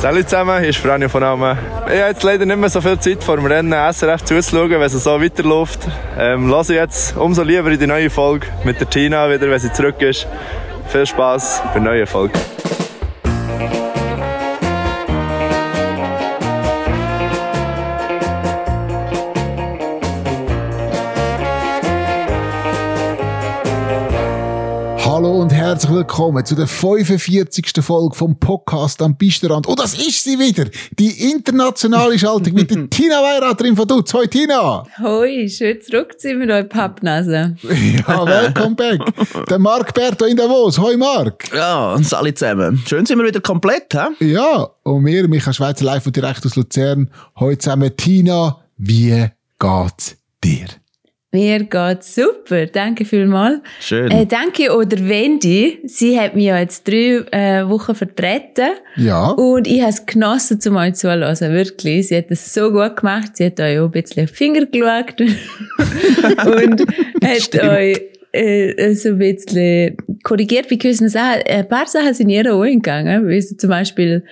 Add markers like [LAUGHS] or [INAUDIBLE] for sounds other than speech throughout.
Salut zusammen, hier ist Franjo von Almen. Ich habe jetzt leider nicht mehr so viel Zeit vor dem Rennen SRF zuzuschauen, wenn es so weiterläuft. Ähm, lasse ich jetzt umso lieber in die neue Folge mit der Tina wieder, wenn sie zurück ist. Viel Spaß bei der neuen Folge. Herzlich willkommen zu der 45. Folge vom Podcast am Pisterrand. Und das ist sie wieder, die internationale Schaltung mit der [LAUGHS] Tina Weiraterin von Dutz. Hoi Tina! Hoi, schön zurück zu mit eurer Pappnase. Ja, [LAUGHS] welcome back. Der Marc Berto in Davos. Hoi Marc! Ja, und alle zusammen. Schön sind wir wieder komplett, hä? Ja, und wir, Michael Schweizer, live und direkt aus Luzern. Heute zusammen Tina, wie geht's dir? Mir geht's super, danke vielmals. Schön. Äh, danke oder Wendy, sie hat mich ja jetzt drei äh, Wochen vertreten. Ja. Und ich habe es genossen, zu euch zuhören, wirklich. Sie hat es so gut gemacht, sie hat euch auch ein bisschen auf die Finger geschaut [LAUGHS] und [LAUGHS] hat Stimmt. euch äh, so ein bisschen korrigiert bei gewissen Sachen. Ein paar Sachen sind ihr auch eingegangen, wie so zum Beispiel,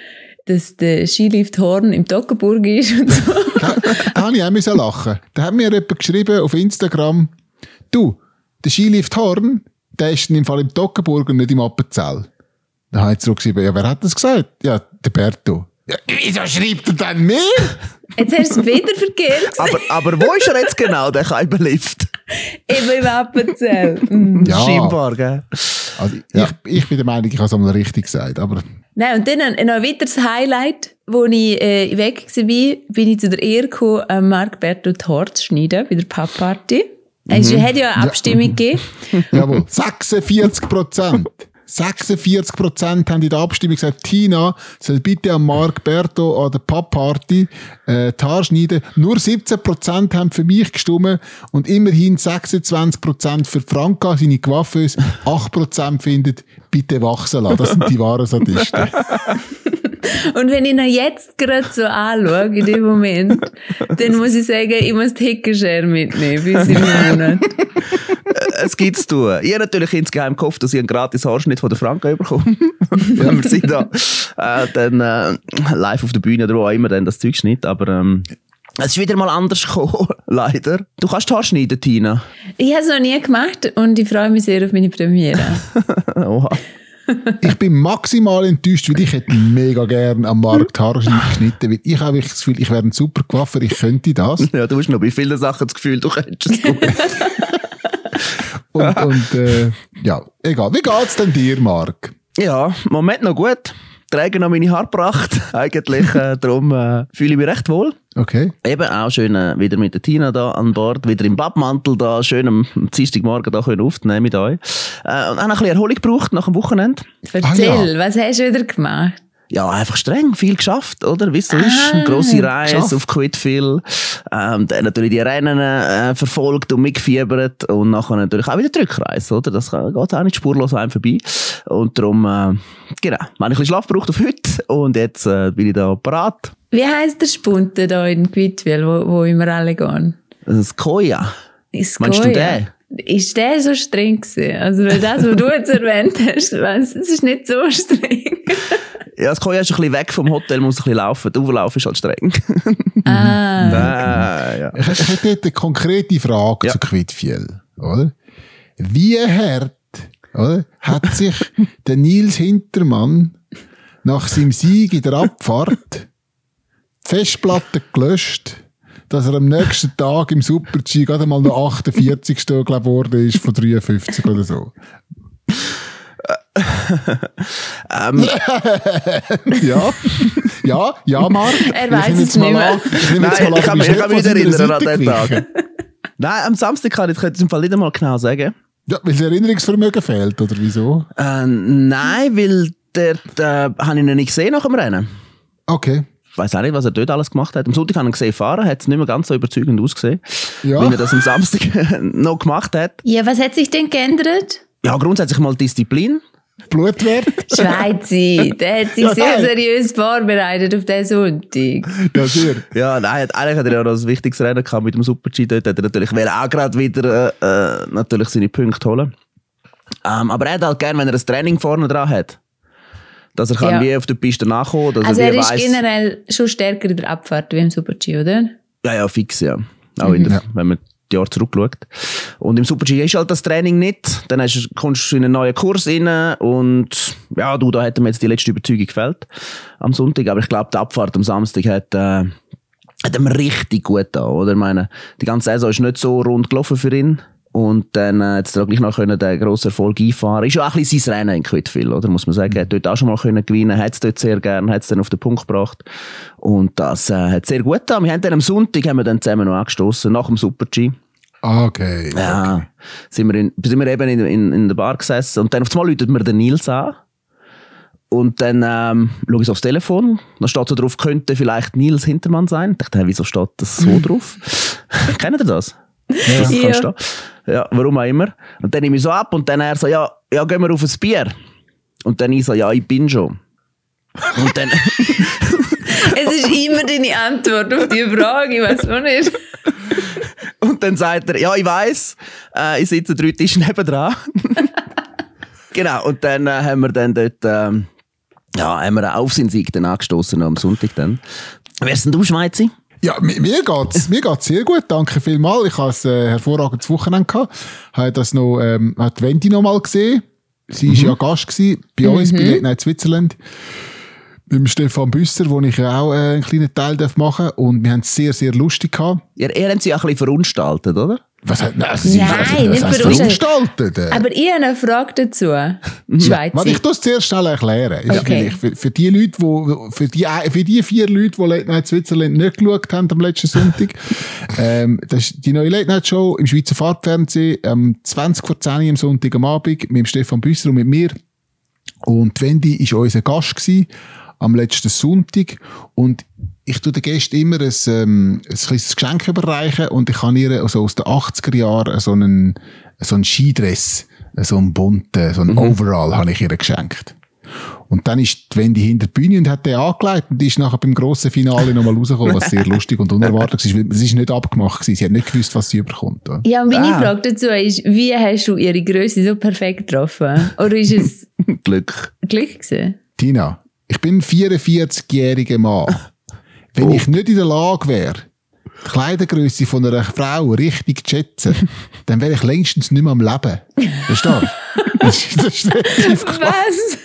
dass der Skilift Horn im Toggenburg ist und so. Da, [LAUGHS] da habe ich auch müssen lachen. Da hat mir jemand geschrieben auf Instagram, du, der Skilift Horn, der ist im Fall im Toggenburg und nicht im Appenzell. Da habe ich zurückgeschrieben, ja, wer hat das gesagt? Ja, der Berto. Ja, wieso schreibt er dann mir? Jetzt hast du es wieder verkehrt Aber, aber wo ist er jetzt genau, der Kaiberlift? Eben im Appenzell. Mm. Ja. Scheinbar, gell? Also, ich, ich bin der Meinung, ich habe es einmal richtig gesagt, aber Nein, und dann ein, noch ein weiteres Highlight, wo ich äh, weg war, bin ich zu der Ehre gekommen, äh, Marc Berto die Haare zu schneiden bei der Pappparty. Es hat ja eine Abstimmung gegeben. [LAUGHS] jawohl, 46 Prozent. 46 Prozent haben in der Abstimmung gesagt, Tina soll bitte an Marc Berto an der Pappparty äh, die Haare schneiden. Nur 17 Prozent haben für mich gestimmt und immerhin 26 Prozent für Franka, seine Coiffeuse. 8 Prozent findet, bitte wachsen lassen. Das sind die wahren Sadisten. [LAUGHS] Und wenn ich ihn jetzt gerade so anschaue, in dem Moment, dann muss ich sagen, ich muss die Heckenschere mitnehmen, bis im Monat. Es gibt's zu tun. Ich habe natürlich insgeheim gehofft, dass ich einen gratis Haarschnitt von der Franka bekomme. [LAUGHS] Wenn wir sind da äh, dann äh, live auf der Bühne oder wo auch immer dann das Zeug schnitt. Aber ähm, es ist wieder mal anders gekommen, [LAUGHS] leider. Du kannst die Haare schneiden, Tina. Ich habe es noch nie gemacht und ich freue mich sehr auf meine Premiere. [LAUGHS] Oha. Ich bin maximal enttäuscht, weil ich hätte mega gern am Markt Haare geschnitten, weil ich habe wirklich das Gefühl, ich wäre ein super Coiffeur, ich könnte das. Ja, du hast noch bei vielen Sachen das Gefühl, du könntest es tun. [LAUGHS] Und, und äh, ja, egal. Wie geht's denn dir, Marc? Ja, im Moment noch gut. Träge noch meine Haarpracht. [LAUGHS] Eigentlich, äh, darum äh, fühle ich mich recht wohl. Okay. Eben auch schön äh, wieder mit der Tina da an Bord, wieder im Badmantel da, schön am Dienstagmorgen da können aufnehmen mit euch. Äh, und auch noch ein bisschen Erholung gebraucht nach dem Wochenende. Erzähl, was hast du wieder gemacht? Ja, einfach streng, viel geschafft, oder? Wie es so Ah, ist. Eine grosse Reise geschafft. auf Quidfield. Ähm, dann natürlich die Rennen äh, verfolgt und mitgefiebert. Und nachher natürlich auch wieder die Rückreise, oder? Das kann- geht auch nicht spurlos einem vorbei. Und darum, äh, genau, habe ich ein bisschen Schlaf gebraucht auf heute. Und jetzt äh, bin ich da parat. Wie heisst der Spunte da in Quidwil, wo, wo immer alle gehen? Das Koja. Ist Meinst du Goya. Ist der so streng gewesen? Also, weil das, was du jetzt erwähnt hast, [LAUGHS] es ist nicht so [LAUGHS] streng. Ja, das Koja ist ein bisschen weg vom Hotel, muss ein bisschen laufen. Der Auflauf ist halt streng. ah. [LAUGHS] Ah, ja. Ich, hätte dort eine konkrete Frage Ja. zu Quidfiel, oder? Wie hart, oder, hat sich [LAUGHS] der Nils Hintermann nach seinem Sieg in der Abfahrt die Festplatte gelöscht, dass er am nächsten Tag im Super-G gerade mal noch 48. glaub, geworden ist von 53 oder so. Ähm, [LAUGHS] Ja, ja, ja, Marc. [LAUGHS] Er nehme es jetzt mal nicht mehr. Ich Nein, ich kann an, mich, ich kann mich nicht erinnern an den Tag. [LAUGHS] Nein, am Samstag kann ich es im Fall nicht einmal genau sagen. Ja, weil das Erinnerungsvermögen fehlt, oder wieso? Äh, nein, weil der, der habe ich ihn nicht gesehen nach dem Rennen. Okay. Ich weiß auch nicht, was er dort alles gemacht hat. Am Sonntag habe ich ihn gesehen fahren, hat es nicht mehr ganz so überzeugend ausgesehen, Ja. wie er das am Samstag noch gemacht hat. Ja, was hat sich denn geändert? Ja, grundsätzlich mal Disziplin. Blutwert? Schweizi, der hat sich Ja, sehr nein. seriös vorbereitet auf diesen Sonntag. Ja, sehr. Ja, nein, eigentlich hat er ja noch ein wichtiges Rennen gehabt mit dem Super-G. Dort hat er natürlich auch gerade wieder äh, äh, natürlich seine Punkte holen. Ähm, aber er hat halt gerne, wenn er ein Training vorne dran hat. Dass er kann Ja. wie auf der Piste nachkommen dass Also er er ist weiss, generell schon stärker in der Abfahrt wie im Super-G, oder? Ja, ja, fix, ja. Auch in der, Ja. wenn man Jahre zurückschaut. Und im Super-G ist halt das Training nicht. Dann hast, kommst du in einen neuen Kurs rein und ja, du, da hat mir jetzt die letzte Überzeugung gefällt am Sonntag. Aber ich glaube, die Abfahrt am Samstag hat, äh, hat ihm richtig gut da, oder? Ich meine, die ganze Saison ist nicht so rund gelaufen für ihn. Und dann äh, jetzt gleich noch können den grossen Erfolg einfahren. Ist ja auch ein bisschen sein Rennen in Quidville, oder? Muss man sagen. Er hat dort auch schon mal können gewinnen, hat es dort sehr gern, hat es dann auf den Punkt gebracht. Und das äh, hat sehr gut getan. Wir haben dann am Sonntag haben wir dann zusammen noch angestoßen, nach dem Super-G. Ah, Okay. Ja, sind wir, in, sind wir eben in, in, in der Bar gesessen und dann auf einmal läutet mir der Nils an. Und dann ähm, schaue ich aufs Telefon, dann steht so drauf, könnte vielleicht Nils Hintermann sein. Ich dachte, hä, wieso steht das so [LAUGHS] drauf? [LAUGHS] Kennt ihr das? Das Ja. Ja, warum auch immer. Und dann nehme ich so ab und dann er so, ja, ja, gehen wir auf ein Bier. Und dann ich so, ja, ich bin schon. Und dann, [LAUGHS] Es ist immer deine Antwort auf die Frage, ich weiß auch nicht. [LAUGHS] Und dann sagt er, ja, ich weiß, äh, ich sitze drei Tische nebendran. [LAUGHS] genau, und dann äh, haben wir dann dort, ähm, ja, haben wir einen Aufsinnsieg dann angestoßen am Sonntag dann. Wer ist denn du, Schweizer? Ja, mir, mir geht's, mir geht's sehr gut, danke vielmals. Ich hatte ein äh, hervorragendes Wochenende gehabt. Habe das noch, ähm, hat Wendy noch mal gesehen. Sie war ja Gast gewesen, bei uns, bei Late Night Switzerland. Mit dem Stefan Büsser, wo ich ja auch äh, einen kleinen Teil darf machen Und wir haben es sehr, sehr lustig gehabt. Ihr, ihr habt sie auch ein bisschen verunstaltet, oder? Was hat, nein, also, sie- Nein, was nicht heißt verunstaltet. äh? Aber ich habe eine Frage dazu. Schweizer. Warte, ich das zuerst schnell erklären. Ist Okay. Für, für die Leute, wo, für die, für die vier Leute, die Late Night Switzerland nicht geschaut haben am letzten Sonntag, [LAUGHS] ähm, das ist die neue Late Night Show im Schweizer Farbfernsehen, am 20 vor 10 Uhr am Sonntag am Abend mit dem Stefan Büsser und mit mir. Und Wendy war unser Gast gewesen, am letzten Sonntag. Und ich tue den Gästen immer ein, ähm, ein kleines Geschenk überreichen und ich habe ihr also aus den 80er Jahren so einen, so einen Skidress, so einen bunten, so einen Overall habe ich ihr geschenkt. Und dann ist die Wendy hinter der Bühne und hat den angelegt und die ist nachher beim grossen Finale nochmal rausgekommen, was sehr lustig und unerwartet war. weil Es ist nicht abgemacht gewesen. Sie hat nicht gewusst, was sie überkommt. oder? Ja, und meine Ah. Frage dazu ist, wie hast du ihre Größe so perfekt getroffen? Oder ist es [LAUGHS] Glück. Glück gewesen? Tina, ich bin ein 44-jähriger Mann. Wenn ich nicht in der Lage wäre, die Kleidergröße von einer Frau richtig zu schätzen, [LAUGHS] dann wäre ich längstens nicht mehr am Leben. Verstehst du? Das ist, das ist. Was?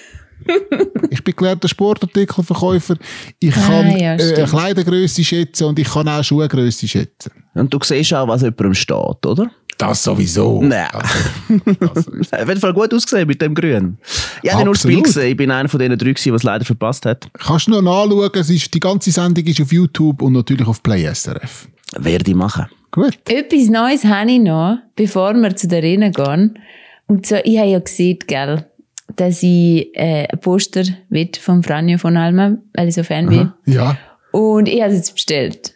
Ich bin gelernter Sportartikelverkäufer. Ich Ah, kann ja, äh. Kleidergröße schätzen und ich kann auch Schuhgröße schätzen. Und du siehst auch, was jemandem steht, oder? Das sowieso. Nein. Also, Auf jeden Fall gut ausgesehen mit dem Grün. Ich habe nur das Spiel Absolut. gesehen. Ich bin einer von den drei, die es leider verpasst hat. kannst du noch nachschauen, es ist, die ganze Sendung ist auf YouTube und natürlich auf Play SRF. Werde ich machen. Gut. Etwas Neues habe ich noch, bevor wir zu der Arena gehen. Und zwar, ich habe ja gesehen, gell, dass ich äh, ein Poster will von Franjo von Alma, weil ich so Fan bin. Ja. Und ich habe es jetzt bestellt.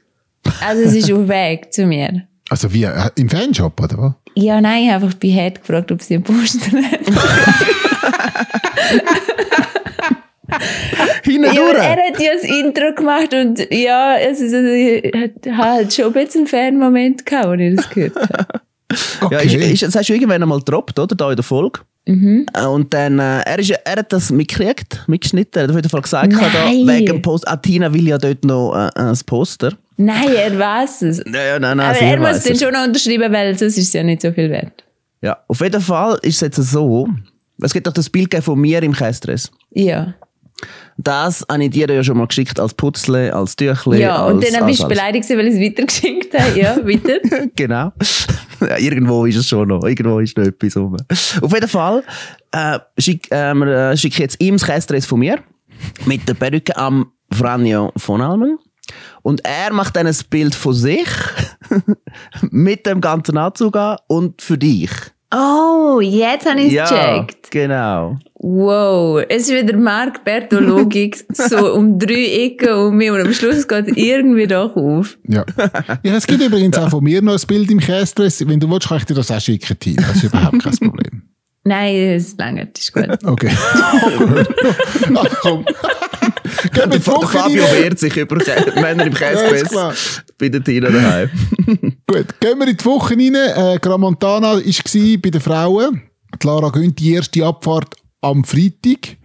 Also es ist auf dem Weg zu mir. Also wie, im Fanshop, oder was? Ja, nein, ich habe einfach bei Head gefragt, ob sie ein Poster hat. [LAUGHS] Hinten Ja, er hat ja das Intro gemacht und ja, also, also, ich hatte halt schon ein bisschen einen Fan-Moment gehabt, als ich das gehört habe. [LAUGHS] Ja, ist, ist, das hast du irgendwann einmal gedroppt, oder? Da in der Folge. Mhm. Äh, Und dann, äh, er, ist, er hat das mitgekriegt, mitgeschnitten. Er hat auf jeden Fall gesagt, Nein. da, wegen dem Post. Ah, Tina will ja dort noch äh, ein Poster. Nein, er weiß es. Ja, nein, nein, aber er muss den schon noch unterschreiben, weil sonst ist es ja nicht so viel wert. Ja, auf jeden Fall ist es jetzt so, es gibt doch das Bild von mir im Kästress. Ja. Das habe ich dir ja schon mal geschickt als Putzle, als Tüchle. Ja, als, und dann bist du als, beleidigt, weil ich es weitergeschickt habe. Ja, weiter. [LAUGHS] genau. [LAUGHS] irgendwo ist es schon noch. Irgendwo ist noch etwas rum. Auf jeden Fall äh, schick, äh, wir, äh, schicke ich jetzt ihm das Kästress von mir mit der Perücke am Franjo von Almen. Und er macht dann ein Bild von sich [LAUGHS] mit dem ganzen Anzug an und für dich. Oh, jetzt habe ich es Ja, gecheckt. genau. Wow, es ist wieder Mark Berto-Logik, [LAUGHS] so um drei Ecken um mich und am Schluss geht es irgendwie doch auf. Ja. ja. Es gibt übrigens auch von mir noch ein Bild im Kästress. Wenn du willst, kann ich dir das auch schicken, Tina. Das ist überhaupt kein Problem. Nein, es lange, das ist gut. Okay. [LAUGHS] Ach komm. Gehen wir die Der Woche Fabio rein. wehrt sich über Männer im Ja, Kästress klar. bei der Tina daheim. [LAUGHS] Gut, gehen wir in die Woche rein. Äh, Gramontana war bei den Frauen. Die Lara gönnt die erste Abfahrt am Freitag.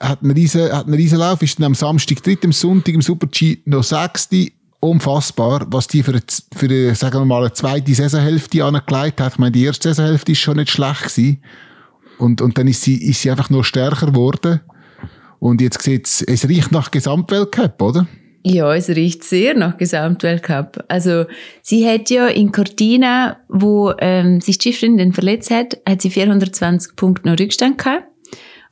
hat einen riesen, hat einen riesen Lauf, ist dann am Samstag dritt, am Sonntag im Super-G noch sechste. Unfassbar, was die für eine, für eine, sagen wir mal, zweite Saisonhälfte angelegt hat. Ich meine, die erste Saisonhälfte ist schon nicht schlecht gewesen. Und, und dann ist sie, ist sie einfach noch stärker geworden. Und jetzt sieht's, es riecht nach Gesamtweltcup, oder? Ja, es riecht sehr nach Gesamtweltcup. Also sie hat ja in Cortina, wo ähm, sich Schifrin dann verletzt hat, hat sie 420 Punkte noch Rückstand gehabt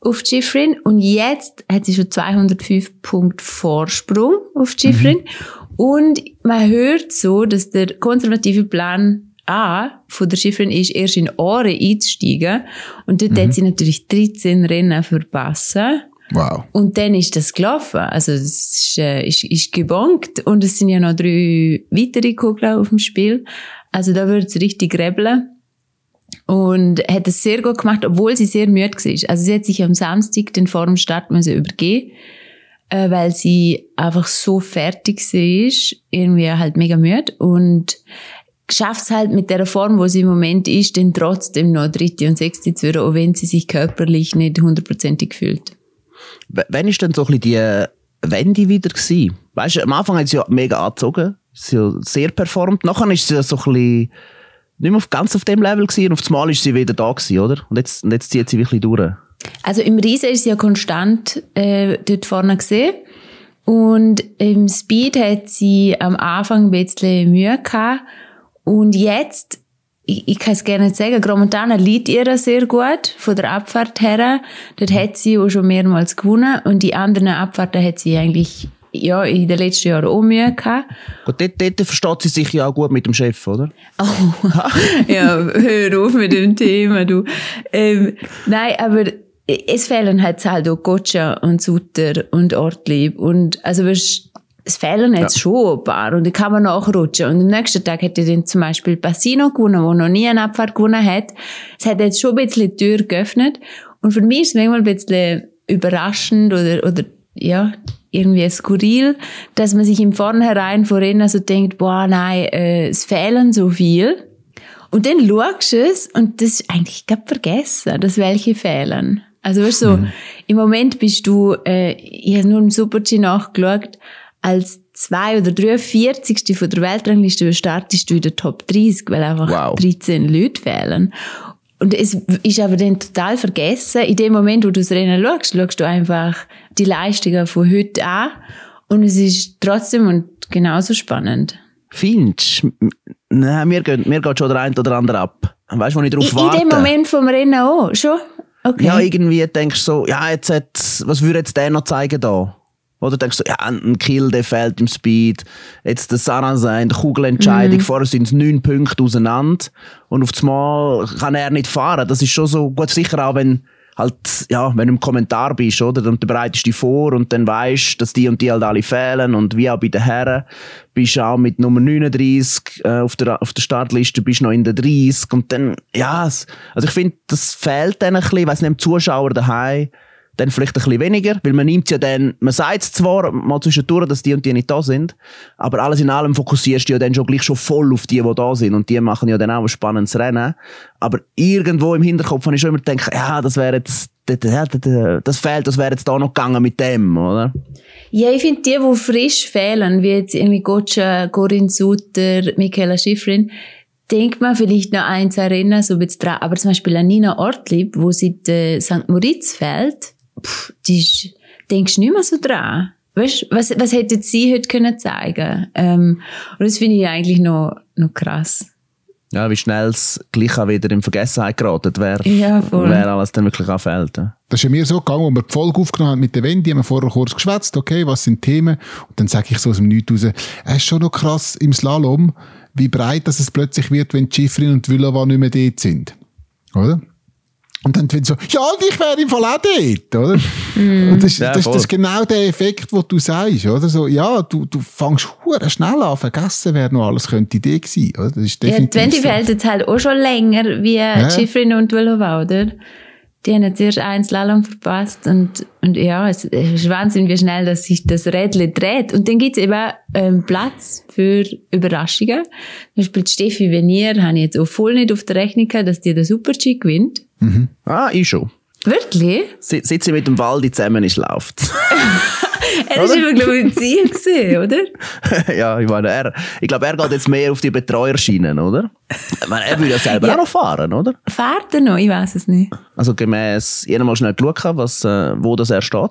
auf Schifrin und jetzt hat sie schon 205 Punkte Vorsprung auf Schifrin mhm. und man hört so, dass der konservative Plan A von der Schifrin ist, erst in Ohren einzusteigen und dort mhm. hat sie natürlich 13 Rennen verpassen Wow. Und dann ist das gelaufen. Also, das ist, äh, ist, ist gebongt. Und es sind ja noch drei weitere Kugeln auf dem Spiel. Also, da wird es richtig rebeln. Und hat es sehr gut gemacht, obwohl sie sehr müde war. Also, sie hat sich am Samstag den vor dem müssen übergeben, äh, weil sie einfach so fertig war. Irgendwie halt mega müde. Und schafft es halt mit der Form, wo sie im Moment ist, dann trotzdem noch dritte und sechste zu werden, auch wenn sie sich körperlich nicht hundertprozentig fühlt. Wann ist denn so ein bisschen die Wende wieder gewesen? Weißt du, am Anfang hat sie ja mega angezogen, sie ja sehr performt. Nachher ist sie so ein bisschen nicht mehr ganz auf dem Level gewesen und auf Mal ist sie wieder da gewesen, oder? Und jetzt, und jetzt zieht sie wirklich durch. Also im Riesen ist sie ja konstant äh, dort vorne gesehen. Und im Speed hat sie am Anfang ein bisschen Mühe gehabt. Und jetzt ich, ich kann es gerne sagen, Gromontana liegt ihr sehr gut von der Abfahrt her. Dort hat sie auch schon mehrmals gewonnen und die anderen Abfahrten hat sie eigentlich ja, in den letzten Jahren auch Mühe gehabt. Und dort, dort versteht sie sich ja auch gut mit dem Chef, oder? Oh, [LAUGHS] ja, hör auf mit dem Thema, du. Ähm, nein, aber es fehlen halt halt auch Gotcha und Sutter und Ortlieb und also es fehlen jetzt ja. schon ein paar und die kann man nachrutschen. Und am nächsten Tag hätte dann zum Beispiel Bassino gewonnen, der noch nie eine Abfahrt gewonnen hat. Es hat jetzt schon ein bisschen die Tür geöffnet. Und für mich ist es manchmal ein bisschen überraschend oder, oder, ja, irgendwie skurril, dass man sich im Vornherein vor Rennen so denkt, boah, nein, äh, es fehlen so viel. Und dann schaust du es und das ist eigentlich gerade vergessen, dass welche fehlen. Also weißt du, so, mhm. im Moment bist du, äh, ich habe nur im Super-G nachgeschaut, als zwei oder 43. von der Weltrangliste startest du in der Top 30, weil einfach wow. 13 Leute fehlen. Und es ist aber dann total vergessen. In dem Moment, wo du das Rennen schaust, schaust du einfach die Leistungen von heute an. Und es ist trotzdem und genauso spannend. Findest du? Nein, mir geht, mir geht schon der eine oder andere ab. Weißt du, wo ich drauf in, warte? In dem Moment vom Rennen auch, schon? Okay. Ja, irgendwie denkst du so, ja, jetzt hat, was würde jetzt der noch zeigen da? Oder denkst du, ja, ein Kill, der fällt im Speed. Jetzt der Sarrazin, die Kugelentscheidung. Mhm. Vorher sind es neun Punkte auseinander. Und auf einmal kann er nicht fahren. Das ist schon so gut sicher auch, wenn halt, ja, wenn du im Kommentar bist, oder? Dann bereitest du dich vor und dann weißt, dass die und die halt alle fehlen. Und wie auch bei den Herren, bist du auch mit Nummer 39 äh, auf, der, auf der Startliste, bist noch in der 30. Und dann, ja, also ich finde, das fehlt dann ein bisschen, weiss nicht, dem Zuschauer daheim dann vielleicht ein bisschen weniger, weil man nimmt ja dann, man sagt zwar mal zwischendurch, dass die und die nicht da sind, aber alles in allem fokussierst du ja dann schon gleich schon voll auf die, die da sind und die machen ja dann auch ein spannendes Rennen. Aber irgendwo im Hinterkopf habe ich schon immer gedacht, ja, das wäre jetzt, das fehlt, das wäre jetzt da noch gegangen mit dem, oder? Ja, ich finde die, die frisch fehlen, wie jetzt irgendwie Gotcha, Corinne Sutter, Michaela Schifrin, denkt man vielleicht noch ein, zwei Rennen so ein bisschen dran. Aber zum Beispiel an Nina Ortlieb, wo sie in St. Moritz fällt, pff, die ist, denkst du nicht mehr so dran. Weißt, was, was hätte sie heute können zeigen ähm, Und das finde ich eigentlich noch, noch krass. Ja, wie schnell es gleich auch wieder in Vergessenheit geraten wäre, ja, wer alles dann wirklich anfällt. Das ist ja mir so gegangen, als wir die Folge aufgenommen haben mit der Wendy, haben wir vorher kurz geschwätzt, okay, was sind Themen? Und dann sage ich so aus dem Nichts raus, es ist schon noch krass im Slalom, wie breit das es plötzlich wird, wenn Schifrin und Villava nicht mehr dort sind. Oder? Und dann wird so, ja, ich wäre im Fall auch dort, oder? Mm. Und das, ja, das, das, ist genau der Effekt, den du sagst, oder? So, ja, du, du fängst schnell an, vergessen, wer noch alles könnte Idee gewesen, oder? Das ist definitiv ja, Twenty fällt jetzt halt auch schon länger wie ja. Schifrin und Willowau, oder? Die haben jetzt erst ein Slalom verpasst und, und ja, es ist Wahnsinn, wie schnell dass sich das Rädchen dreht. Und dann gibt es eben ähm, Platz für Überraschungen. Zum Beispiel Steffi Venier habe ich jetzt auch voll nicht auf der Rechnung gehabt, dass die den Super-G gewinnt. Mhm. Ah, ich schon. Wirklich? Seit sie mit dem Waldi zusammen ist, läuft [LAUGHS] Er ist immer, glaube ich, im Ziel gesehen, oder? [LAUGHS] Ja, ich meine, er, ich glaube, er geht jetzt mehr auf die Betreuerschienen, oder? Ich meine, er würde ja selber Ja. auch noch fahren, oder? Fährt er noch? Ich weiß es nicht. Also gemäss, ich habe mal schnell geschaut, was, äh, wo das er steht.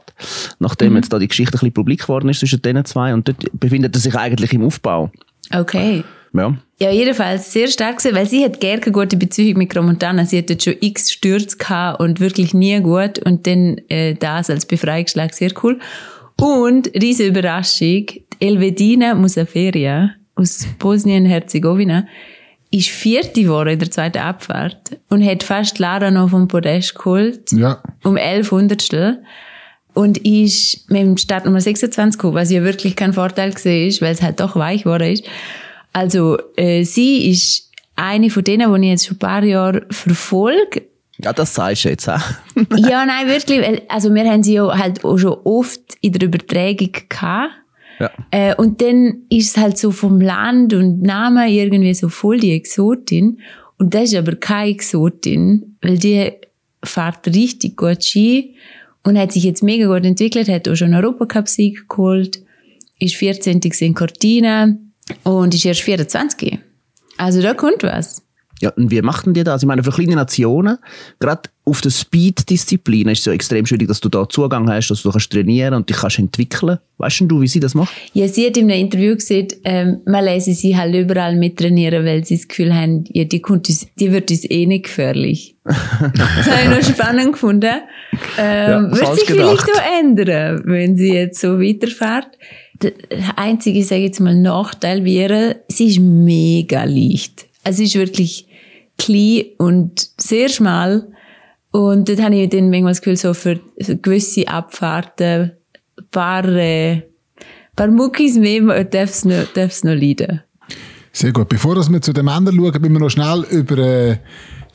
Nachdem jetzt da die Geschichte ein bisschen publik geworden ist zwischen denen zwei. Und dort befindet er sich eigentlich im Aufbau. Okay. Ja. Ja, jedenfalls sehr stark gewesen, weil sie hat gerne eine gute Beziehung mit Gromontana. Sie hat dort schon x Stürze gehabt und wirklich nie gut. Und dann äh, das als Befreiungsschlag sehr cool. Und, riese Überraschung, Elvedina Musaferia aus Bosnien-Herzegowina ist vierte Woche in der zweiten Abfahrt und hat fast Lara noch vom Podest geholt. Ja. um 11 Hundertstel und ist mit dem Start Nummer 26 gekommen, was ja wirklich kein Vorteil ist, weil es halt doch weich geworden ist. Also äh, sie ist eine von denen, die ich jetzt schon ein paar Jahre verfolge. Ja, das sagst du jetzt auch. [LAUGHS] ja, nein, wirklich. Also wir haben sie ja halt auch schon oft in der Übertragung gehabt. Ja. Äh, und dann ist es halt so vom Land und Namen irgendwie so voll die Exotin. Und das ist aber keine Exotin, weil die fährt richtig gut Ski und hat sich jetzt mega gut entwickelt, hat auch schon einen Europacup-Sieg geholt, ist 14. in Cortina und ist erst 24. Also da kommt was. Ja, und wie machten die das? Ich meine, für kleine Nationen, gerade auf der Speed-Disziplin ist es so extrem schwierig, dass du da Zugang hast, dass du kannst trainieren und dich kannst entwickeln. Weißt du, wie sie das macht? Ja, sie hat in einem Interview gesagt, ähm, man lese sie halt überall mittrainieren, weil sie das Gefühl haben, ja, die, kommt uns, die wird uns eh nicht gefährlich. [LAUGHS] das habe ich noch spannend gefunden. Ähm, wird falsch sich vielleicht auch ändern, wenn sie jetzt so weiterfährt. Der einzige, sage ich jetzt mal, Nachteil wäre, sie ist mega leicht. Sie ist wirklich klein und sehr schmal. Und dort habe ich dann manchmal das Gefühl, so für, gewisse Abfahrten, ein paar, äh, paar Muckis mehr darf es noch, noch leiden. Sehr gut. Bevor wir zu den Männern schauen, müssen wir noch schnell über äh,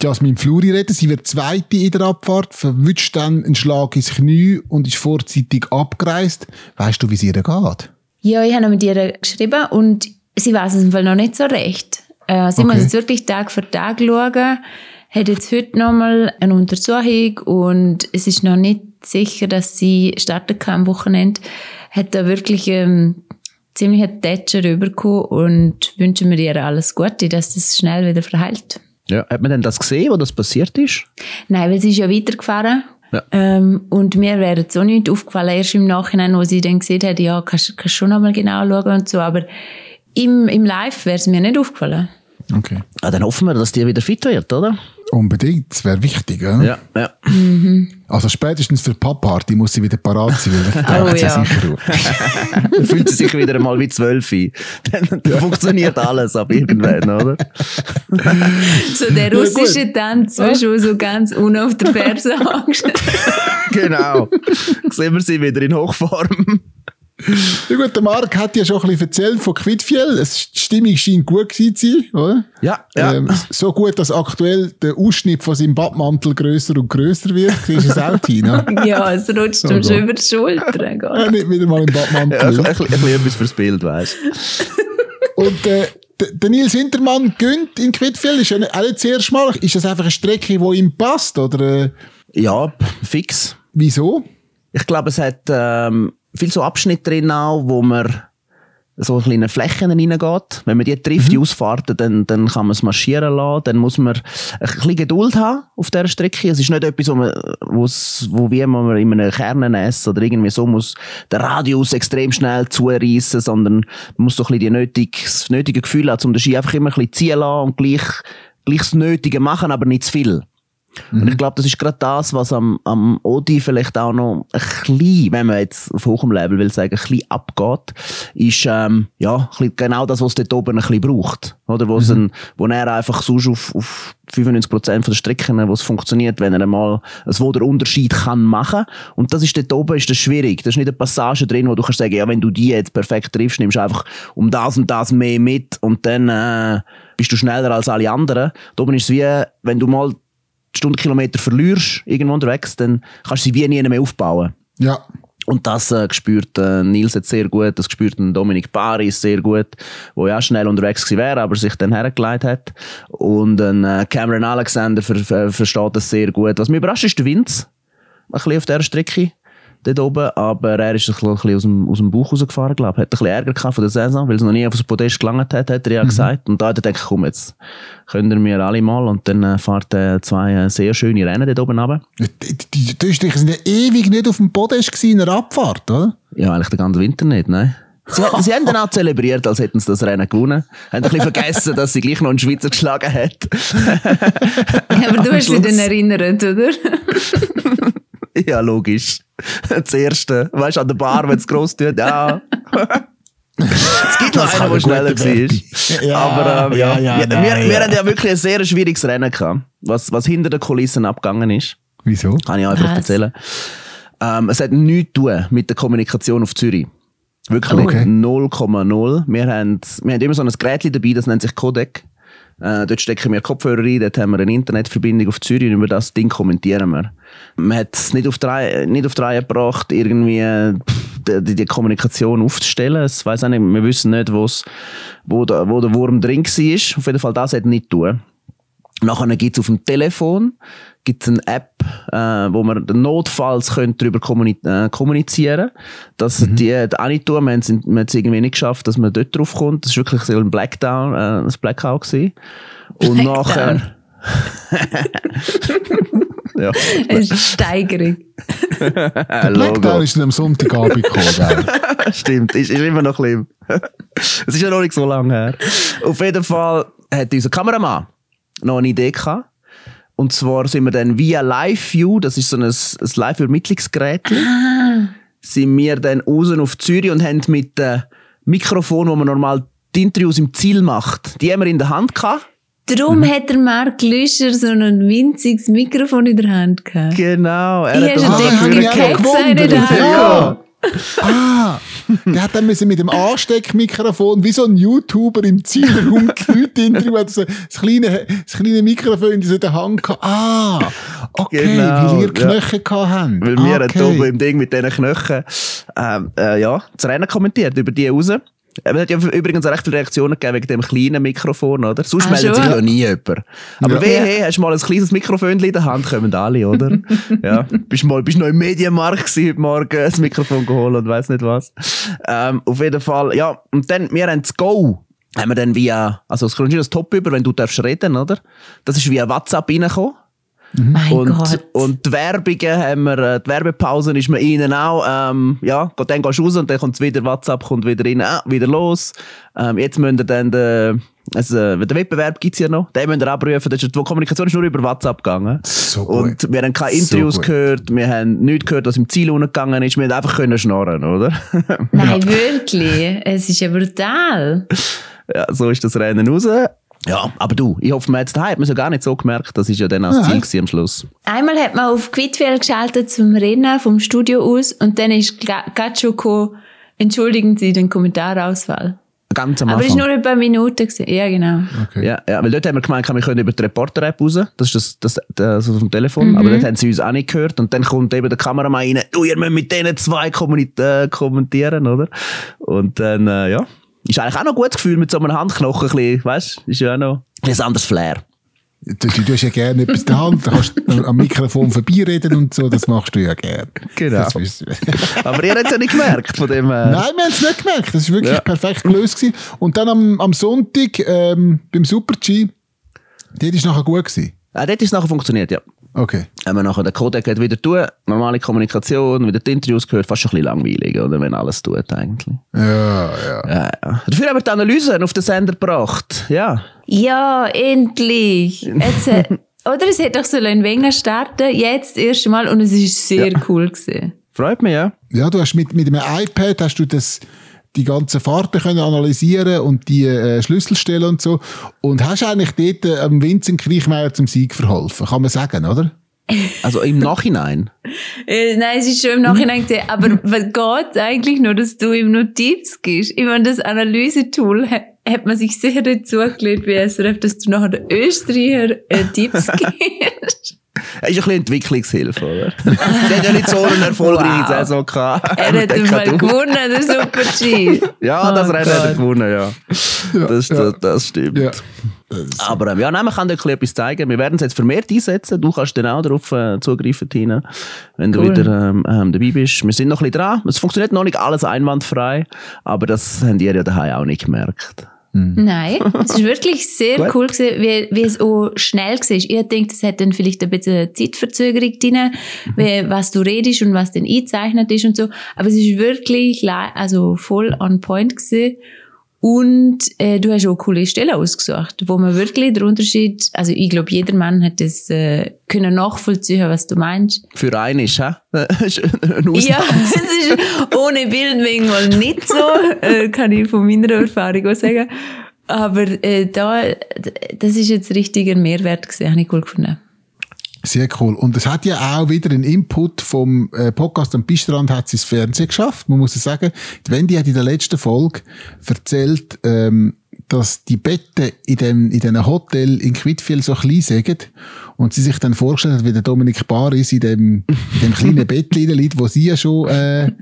Jasmin Fluri reden. Sie wird Zweite in der Abfahrt, verwünscht dann einen Schlag ins Knie und ist vorzeitig abgereist. Weißt du, wie es ihr geht? Ja, ich habe noch mit ihr geschrieben und sie weiß es im Fall noch nicht so recht. Äh, sie Okay. muss jetzt wirklich Tag für Tag schauen, hat jetzt heute nochmal eine Untersuchung und es ist noch nicht sicher, dass sie starten kann am Wochenende. Hat da wirklich ähm, ziemlich einen Tätscher rübergekommen und wünschen wir ihr alles Gute, dass das schnell wieder verheilt. Ja. Hat man denn das gesehen, wo das passiert ist? Nein, weil sie ist ja weitergefahren. Ja. Ähm, und mir wäre jetzt auch nicht aufgefallen, erst im Nachhinein, wo sie dann gesehen hat, ja, kannst, kannst schon nochmal genau schauen und so, aber im, im Live wäre es mir nicht aufgefallen. Okay. Ah, dann hoffen wir, dass die wieder fit wird, oder? Unbedingt. Das wäre wichtig, oder? Ja. ja. Also spätestens für die Pub-Party muss sie wieder parat sein, weil ich [LAUGHS] Oh, brauche sie ja. sicher. [LAUGHS] Dann fühlt sie sich wieder einmal wie zwölf ein. Dann, [LAUGHS] dann funktioniert alles ab irgendwann, oder? So der Ja, russische Tanz, weißt du, wo so ganz unauf der Ferse hängst. genau. Sehen wir sie wieder in Hochform. Ja gut, der Marc hat ja schon ein bisschen erzählt von Quidfiel. Es- Die Stimmung scheint gut gewesen zu sein, oder? Ja, ja. Ähm, so gut, dass aktuell der Ausschnitt von seinem Badmantel grösser und grösser wird. Siehst du es auch, Tina? [LAUGHS] ja, es rutscht Oh ihm Gott. schon über die Schulter. Ja, nicht wieder mal im Ja, ein, Badmantel. bisschen- ein, bisschen- ein bisschen etwas fürs Bild, weißt [LAUGHS] Und äh, der- Nils Hintermann gönnt in Quidfiel. Ist ja nicht, auch nicht das erste Mal. Ist das einfach eine Strecke, die ihm passt? Oder äh, Ja, fix. wieso? Ich glaube, es hat ähm, viel so Abschnitte drin auch, wo man so kleine Flächen reingeht. Wenn man die trifft, die Ausfahrten, dann, dann kann man es marschieren lassen. Dann muss man ein bisschen Geduld haben auf dieser Strecke. Es ist nicht etwas, wo man, wo's, wo wie man in einem Kernennest oder irgendwie so muss den Radius extrem schnell zureissen, sondern man muss so ein bisschen die nötig, das nötige Gefühl haben, um den Ski einfach immer ein bisschen ziehen lassen und gleich, gleich das Nötige machen, aber nicht zu viel. Und ich glaube, das ist gerade das, was am, am Odi vielleicht auch noch ein bisschen, wenn man jetzt auf hohem Level will sagen, ein bisschen abgeht, ist, ähm, ja, genau das, was es dort oben ein bisschen braucht. Oder? Wo, es ein, wo er einfach sonst auf, auf 95% von der Strecken, wo es funktioniert, wenn er einmal, also wo der Unterschied kann machen. Und das ist dort oben, ist das schwierig. Da ist nicht eine Passage drin, wo du kannst sagen, ja, wenn du die jetzt perfekt triffst, nimmst du einfach um das und das mehr mit und dann, äh, bist du schneller als alle anderen. Da oben ist es wie, wenn du mal Stundenkilometer verlierst, irgendwo unterwegs, dann kannst du sie wie nie mehr aufbauen. Ja. Und das äh, spürt äh, Nils jetzt sehr gut, das spürt ein Dominik Paris sehr gut, wo ja schnell unterwegs wäre, aber sich dann hergelegt hat. Und ein äh, Cameron Alexander ver ver versteht das sehr gut. Was mich überrascht, ist der Vince. bisschen auf dieser Strecke dort oben, aber er ist ein bisschen aus dem, aus dem Bauch rausgefahren, glaube ich. Hat ein bisschen Ärger gehabt von der Saison, weil es noch nie auf das Podest gelangt hat, hat er ja gesagt. Und da hat er gedacht, komm, jetzt können wir alle mal. Und dann äh, fährt er zwei äh, sehr schöne Rennen dort oben runter. Die, die, die Österreicher sind ja ewig nicht auf dem Podest gewesen in der Abfahrt, oder? Ja, eigentlich den ganzen Winter nicht, nein. Sie, sie haben dann auch zelebriert, als hätten sie das Rennen gewonnen. Haben ein bisschen vergessen, dass sie gleich noch einen Schweizer geschlagen hat. Ja, aber du hast dich dann erinnert, oder? [LAUGHS] [LAUGHS] Ja, logisch. [LAUGHS] Das erste. Weißt du, an der Bar, wenn es gross tut, ja. [LAUGHS] es gibt noch Das einen, der schneller war. Ja, Aber ähm, ja, ja, ja, wir, nein, wir, wir ja. haben ja wirklich ein sehr schwieriges Rennen gehabt, was, was hinter den Kulissen abgegangen ist. Wieso? Kann ich einfach Was? erzählen. Ähm, es hat nichts zu tun mit der Kommunikation auf Zürich. Wirklich Okay. 0,0. Wir haben, wir haben immer so ein Gerät dabei, das nennt sich Codec. Äh, dort stecken wir Kopfhörer rein, dort haben wir eine Internetverbindung auf Zürich und über das Ding kommentieren wir. Man hat es nicht auf die Reihe, nicht auf die Reihe gebracht, irgendwie die, die Kommunikation aufzustellen. Es weiss auch nicht, wir wissen nicht, wo, der, wo der Wurm drin war. Auf jeden Fall, das hat nicht tun. Nachher gibt es auf dem Telefon gibt's eine App, äh, wo man notfalls könnt darüber kommuni äh, kommunizieren dass die, die auch nicht tun, wir haben es es irgendwie nicht geschafft, dass man dort drauf kommt. Das war wirklich so ein Blackdown, äh, ein Blackout gewesen. Und Blackdown. nachher... [LAUGHS] ja, Eine Steigerung. Der Blackdown ist am Sonntagabend gekommen? [LAUGHS] Stimmt, ist, ist immer noch schlimm. [LAUGHS] Es ist ja noch nicht so lange her. Auf jeden Fall hat unser Kameramann noch eine Idee gehabt. Und zwar sind wir dann via Live-View, das ist so ein, ein Live-Übermittlungsgerät, sind wir dann raus auf Zürich und haben mit dem Mikrofon, wo man normal die Interviews im Ziel macht, die haben wir in der Hand gehabt. Darum hat der Mark Lüscher so ein winziges Mikrofon in der Hand gehabt. Genau. Er Ich hat Ah, auch Keks eine gewundert. da. Ja. Ah, der hat dann müssen mit dem Ansteckmikrofon, wie so ein YouTuber im Zielraum, die Leute interviewen, hat so das kleine, das kleine Mikrofon in der Hand gehabt. Ah, okay, Genau, weil ja. Knöchel gehabt habt. Weil wir okay. haben oben im Ding mit diesen Knöcheln ähm, äh, ja, das Rennen kommentiert, über die raus. Es hat ja übrigens recht viele Reaktionen gegeben wegen dem kleinen Mikrofon, oder? Sonst Ah, meldet sich ja nie jemand. Aber Ja. wehe, hast du mal ein kleines Mikrofon in der Hand, kommen alle, oder? [LAUGHS] ja. Bist mal, bist noch im Medienmarkt gewesen, heute Morgen, das Mikrofon geholt und weiss nicht was. Ähm, auf jeden Fall, ja. Und dann, wir haben das Go, haben wir dann via, also es kommt das Top über, wenn du darfst reden, oder? Das ist via WhatsApp reingekommen. Mein Und, Gott. und die Werbungen haben wir, äh, die Werbepausen ist man ihnen auch, ähm, ja, geht- dann gehst du raus und dann kommt wieder WhatsApp, kommt wieder rein, ah, wieder los. Ähm, jetzt müsst ihr dann den, also, den Wettbewerb gibt's ja noch, den müsst ihr abrufen, das ist, die Kommunikation ist nur über WhatsApp gegangen. So gut. Und wir haben keine So Interviews gut. gehört, wir haben nichts gehört, was im Ziel gegangen ist, wir haben einfach können schnarren, oder? Nein, [LAUGHS] wirklich. Es ist ja brutal. ja, so ist das Rennen raus. Ja, aber du, ich hoffe, man hat es daheim, hat man es ja gar nicht so gemerkt, das ist ja dann auch das. Ziel am Schluss. Einmal hat man auf Quidfeld geschaltet zum Rennen vom Studio aus und dann ist gerade schon gekommen, entschuldigen Sie den Kommentarausfall. Ganz am Aber es Anfang. war nur ein paar Minuten. Gewesen. Ja, genau. Okay. Ja, ja, weil dort haben wir gemeint, wir können über die Reporter-App raus. Das ist das, das, das auf dem Telefon. Aber dort haben sie uns auch nicht gehört. Und dann kommt eben der Kameramann rein, du, ihr müsst mit denen zwei äh, kommentieren, oder? Und dann, äh, ja. Ist eigentlich auch noch ein gutes Gefühl mit so einem Handknochen, ein bisschen, weißt Ist ja auch noch ein anderes Flair. Du, du, du hast ja gerne etwas in der Hand, du kannst am Mikrofon vorbeireden und so, das machst du ja gerne. Genau. Aber ihr habt es ja nicht gemerkt von dem. Äh, Nein, wir haben es nicht gemerkt. Das war wirklich Ja. perfekt gelöst. Gewesen. Und dann am, am Sonntag ähm, beim Super-G, dort war es nachher gut. Gewesen. Äh, dort ist es nachher funktioniert, ja. Okay. Wenn man nachher den Codec hat wieder tun, normale Kommunikation, wieder die Interviews gehört, fast schon ein bisschen langweilig, oder? Wenn alles tut, eigentlich. Ja, ja. Ja, ja. Dafür haben wir die Analysen auf den Sender gebracht. Ja. Ja, endlich. Jetzt, äh, [LAUGHS] oder es hätte doch so ein Wenger starten, jetzt das erste Mal und es ist sehr cool gewesen. Freut mich, ja. Ja, du hast mit, mit einem iPad hast du das, die ganzen Fahrten können analysieren und die äh, Schlüsselstellen und so. Und hast eigentlich dort äh, am Vincent Kriechmeier zum Sieg verholfen, kann man sagen, oder? Also im Nachhinein. [LAUGHS] Äh, nein, es ist schon im Nachhinein gesehen. Aber was geht eigentlich nur, dass du ihm noch Tipps gibst? Ich meine, das Analysetool hat, hat man sich sicher nicht zugelegt wie SRF, dass du nachher den Österreicher äh, Tipps [LAUGHS] gibst. Er ist ein bisschen Entwicklungshilfe, oder? [LAUGHS] Sie hat ja nicht so eine erfolgreiche Wow. Saison gehabt. Er hat mal gewonnen, der Super-G. Ja, das Oh Rennen hat er gewonnen, ja. das, ja. Das, das stimmt. Ja. Aber ähm, ja, nein, man kann dir etwas zeigen. Wir werden es jetzt vermehrt einsetzen. Du kannst dann auch darauf äh, zugreifen, Tina, wenn du Cool. wieder ähm, ähm, dabei bist. Wir sind noch ein bisschen dran. Es funktioniert noch nicht alles einwandfrei, aber das habt ihr ja daheim auch nicht gemerkt. Nein, es ist wirklich sehr [LAUGHS] cool gewesen, wie, wie es auch schnell war. Ich denke, es hat dann vielleicht ein bisschen Zeitverzögerung drin, wie, was du redest und was dann eingezeichnet ist und so. Aber es ist wirklich li- also voll on point gewesen. Und äh, du hast auch coole Stellen ausgesucht, wo man wirklich den Unterschied, also ich glaube, jeder Mann hat das äh, können nachvollziehen, was du meinst. Für einen ist, hä? [LAUGHS] Ja, [LAUGHS] es ist ohne Bild manchmal nicht so, äh, kann ich von meiner Erfahrung auch sagen. Aber äh, da, das ist jetzt richtig ein Mehrwert gewesen, habe ich cool gefunden. Sehr cool. Und es hat ja auch wieder einen Input vom äh, Podcast am Pistrand hat sie ins Fernsehen geschafft. Man muss es sagen, die Wendy hat in der letzten Folge erzählt, ähm, dass die Betten in dem, in diesem Hotel in Quidfield so klein sind und sie sich dann vorgestellt hat, wie der Dominik Baris in dem, in dem kleinen [LAUGHS] Bett liegt, wo sie ja schon, äh, äh,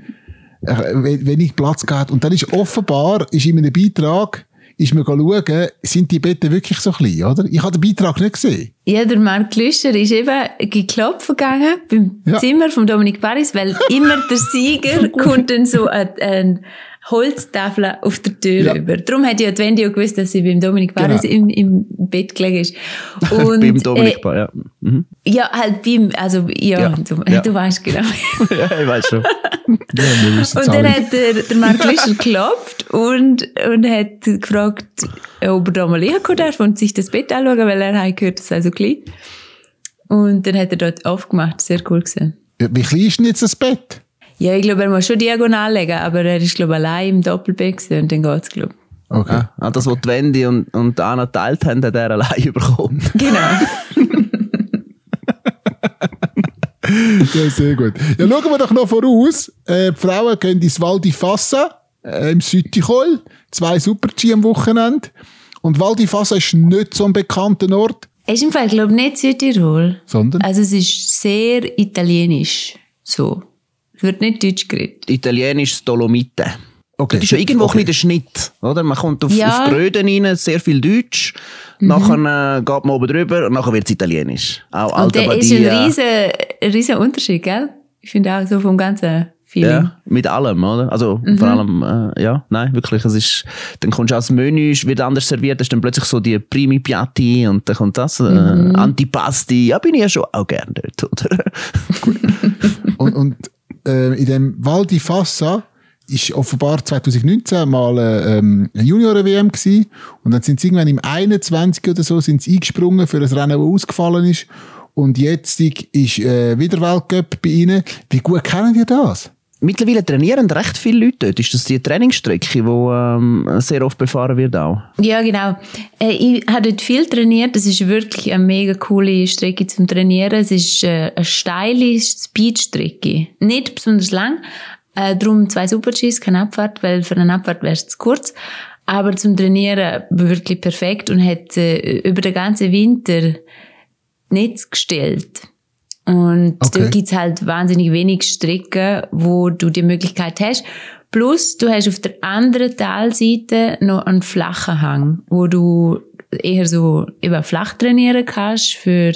we- wenig Platz gehabt. Und dann ist offenbar, ist in einem Beitrag, ist mir schauen, sind die Betten wirklich so klein, oder? Ich habe den Beitrag nicht gesehen. Ja, der Marc Glüscher ist eben geklopft gegangen beim Ja. Zimmer von Dominik Paris, weil immer der [LAUGHS] Sieger kommt dann so eine, eine Holztafel auf der Tür Ja. über. Darum hat ja die Wendy auch gewusst, dass sie beim Dominik Paris Genau. [LAUGHS] im, im Bett gelegen ist. [LAUGHS] Und, Beim Dominik äh, ja. Mhm. Ja, halt beim, also, ja, Ja. Du, Ja. du weißt genau. [LAUGHS] ja, ich weiß schon. Ja, Und dann hat der, der Mark Lischer geklopft und, und hat gefragt, ob er da mal reinkommen darf und sich das Bett anschauen, weil er hat gehört, es sei so klein. Und dann hat er dort aufgemacht, sehr cool gesehen. Wie klein ist denn jetzt das Bett? Ja, ich glaube, er muss schon diagonal legen, aber er ist, glaube ich, allein im Doppelbett gewesen und dann geht's, glaube Okay. Ah, ah, das, was die Wendy und, und Anna geteilt haben, hat er allein [LAUGHS] bekommen. ich. Genau. [LAUGHS] Ja, sehr gut. Ja, schauen wir doch noch voraus. Äh, die Frauen gehen ins Val di Fassa äh, im Südtirol. Zwei Super-G am Wochenende. Und Val di Fassa ist nicht so ein bekannter Ort, Es ist im Fall, glaube ich, nicht Südtirol. sondern Also es ist sehr italienisch. So. Es wird nicht Deutsch geredet. Italienisch Dolomite. Okay. Das ist ja irgendwo Okay. ein der Schnitt, oder? Man kommt auf, Ja. auf die Röden rein, sehr viel Deutsch, nachher äh, geht man oben drüber und nachher wird es italienisch. Auch Und der ist ein riesen, riesen Unterschied, gell? Ich finde auch so vom ganzen Feeling. Ja, mit allem, oder? Also Mhm. vor allem, äh, ja, nein, wirklich, es ist, dann kommst du als Menü, es wird anders serviert, das ist dann plötzlich so die Primi Piatti und dann kommt das, äh, Mhm. Antipasti, ja, bin ich ja schon auch gern dort, oder? [LAUGHS] Und, und äh, in dem Val di Fassa ist offenbar 2019 mal äh, ähm, eine Junioren-WM gewesen. Und dann sind sie irgendwann im 21 oder so sind sie eingesprungen für ein Rennen, das ausgefallen ist. Und jetzt ist äh, wieder Weltcup bei ihnen. Wie gut kennen die das? Mittlerweile trainieren recht viele Leute dort. Ist das die Trainingsstrecke, die ähm, sehr oft befahren wird auch? Ja, genau. Äh, ich habe dort viel trainiert. Das ist wirklich eine mega coole Strecke zum Trainieren. Es ist äh, eine steile Speedstrecke. Nicht besonders lang. Äh, darum zwei Super-Gs, keine Abfahrt, weil für eine Abfahrt wäre es zu kurz. Aber zum Trainieren wirklich perfekt und hat äh, über den ganzen Winter Netz gestellt. Und Okay. da gibt's halt wahnsinnig wenig Strecken, wo du die Möglichkeit hast. Plus, du hast auf der anderen Talseite noch einen flachen Hang, wo du eher so eben flach trainieren kannst für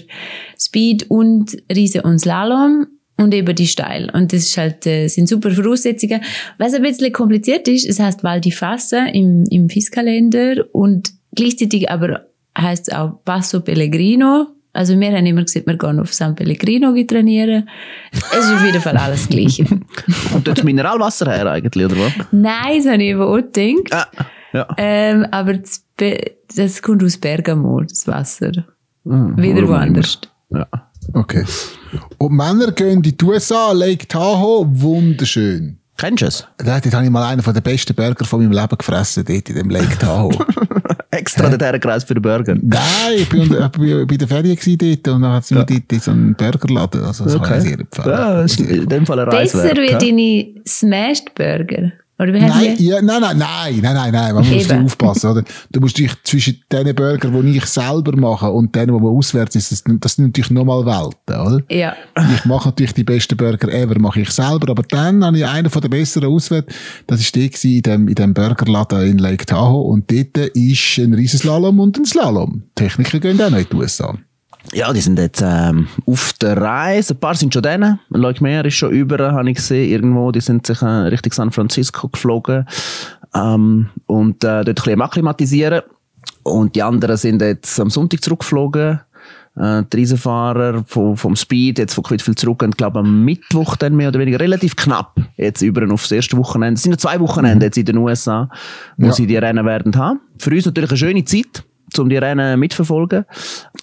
Speed und Riese und Slalom und eben die steil. Und das ist halt, äh, sind super Voraussetzungen. Was ein bisschen kompliziert ist, es heißt Val di Fassa im, im Fieskalender und gleichzeitig aber heißt es auch Passo Pellegrino. Also wir haben immer gesagt, wir gehen auf San Pellegrino trainieren. Es ist auf jeden Fall alles Gleiche. [LAUGHS] Kommt dort das Mineralwasser her eigentlich, oder was? Nein, das habe ich eben auch gedacht. Ah, ja. Ähm, aber das, das kommt aus Bergamo, das Wasser. Hm, Wieder woanders. Ja. Okay. Und Männer gehen in die USA, Lake Tahoe, wunderschön. Kennst du es? Dort habe ich mal einen der besten Burger von meinem Leben gefressen, dort in dem Lake Tahoe. [LAUGHS] Extra dorthin gereist für den Burger. Nein, ich bin, unter- ich bin bei der Ferien dort und dann hat sie mir dort in so einen Burgerladen. Also, das kann ich sehr empfehlen. Ja, in dem Fall Reise Besser wie ja. deine Smashed Burger. Oder wie Nein, ja, nein, nein, nein, nein, nein, nein, man muss aufpassen, oder? Du musst dich zwischen den Burger, die ich selber mache und denen, die man auswärts ist, das, das sind natürlich nochmal Welten, oder? Ja. Ich mache natürlich die besten Burger ever, mache ich selber, aber dann habe ich einen von den besseren auswärts, das war der in dem, in dem Burgerladen in Lake Tahoe und dort ist ein Riesenslalom und ein Slalom. Techniker gehen auch noch in die USA. Ja, die sind jetzt ähm, auf der Reise. Ein paar sind schon denen. Leuk Meyer ist schon über, habe ich gesehen, irgendwo. Die sind sich äh, Richtung San Francisco geflogen ähm, und äh, dort ein bisschen akklimatisieren. Und die anderen sind jetzt am Sonntag zurückgeflogen. Äh, die Riesenfahrer vom, vom Speed, jetzt von Quidfield zurück und glaube am Mittwoch dann mehr oder weniger relativ knapp jetzt über auf das erste Wochenende. Es sind ja zwei Wochenende jetzt in den USA, wo Ja. sie die Rennen werden haben. Für uns natürlich eine schöne Zeit um die Rennen mitverfolgen.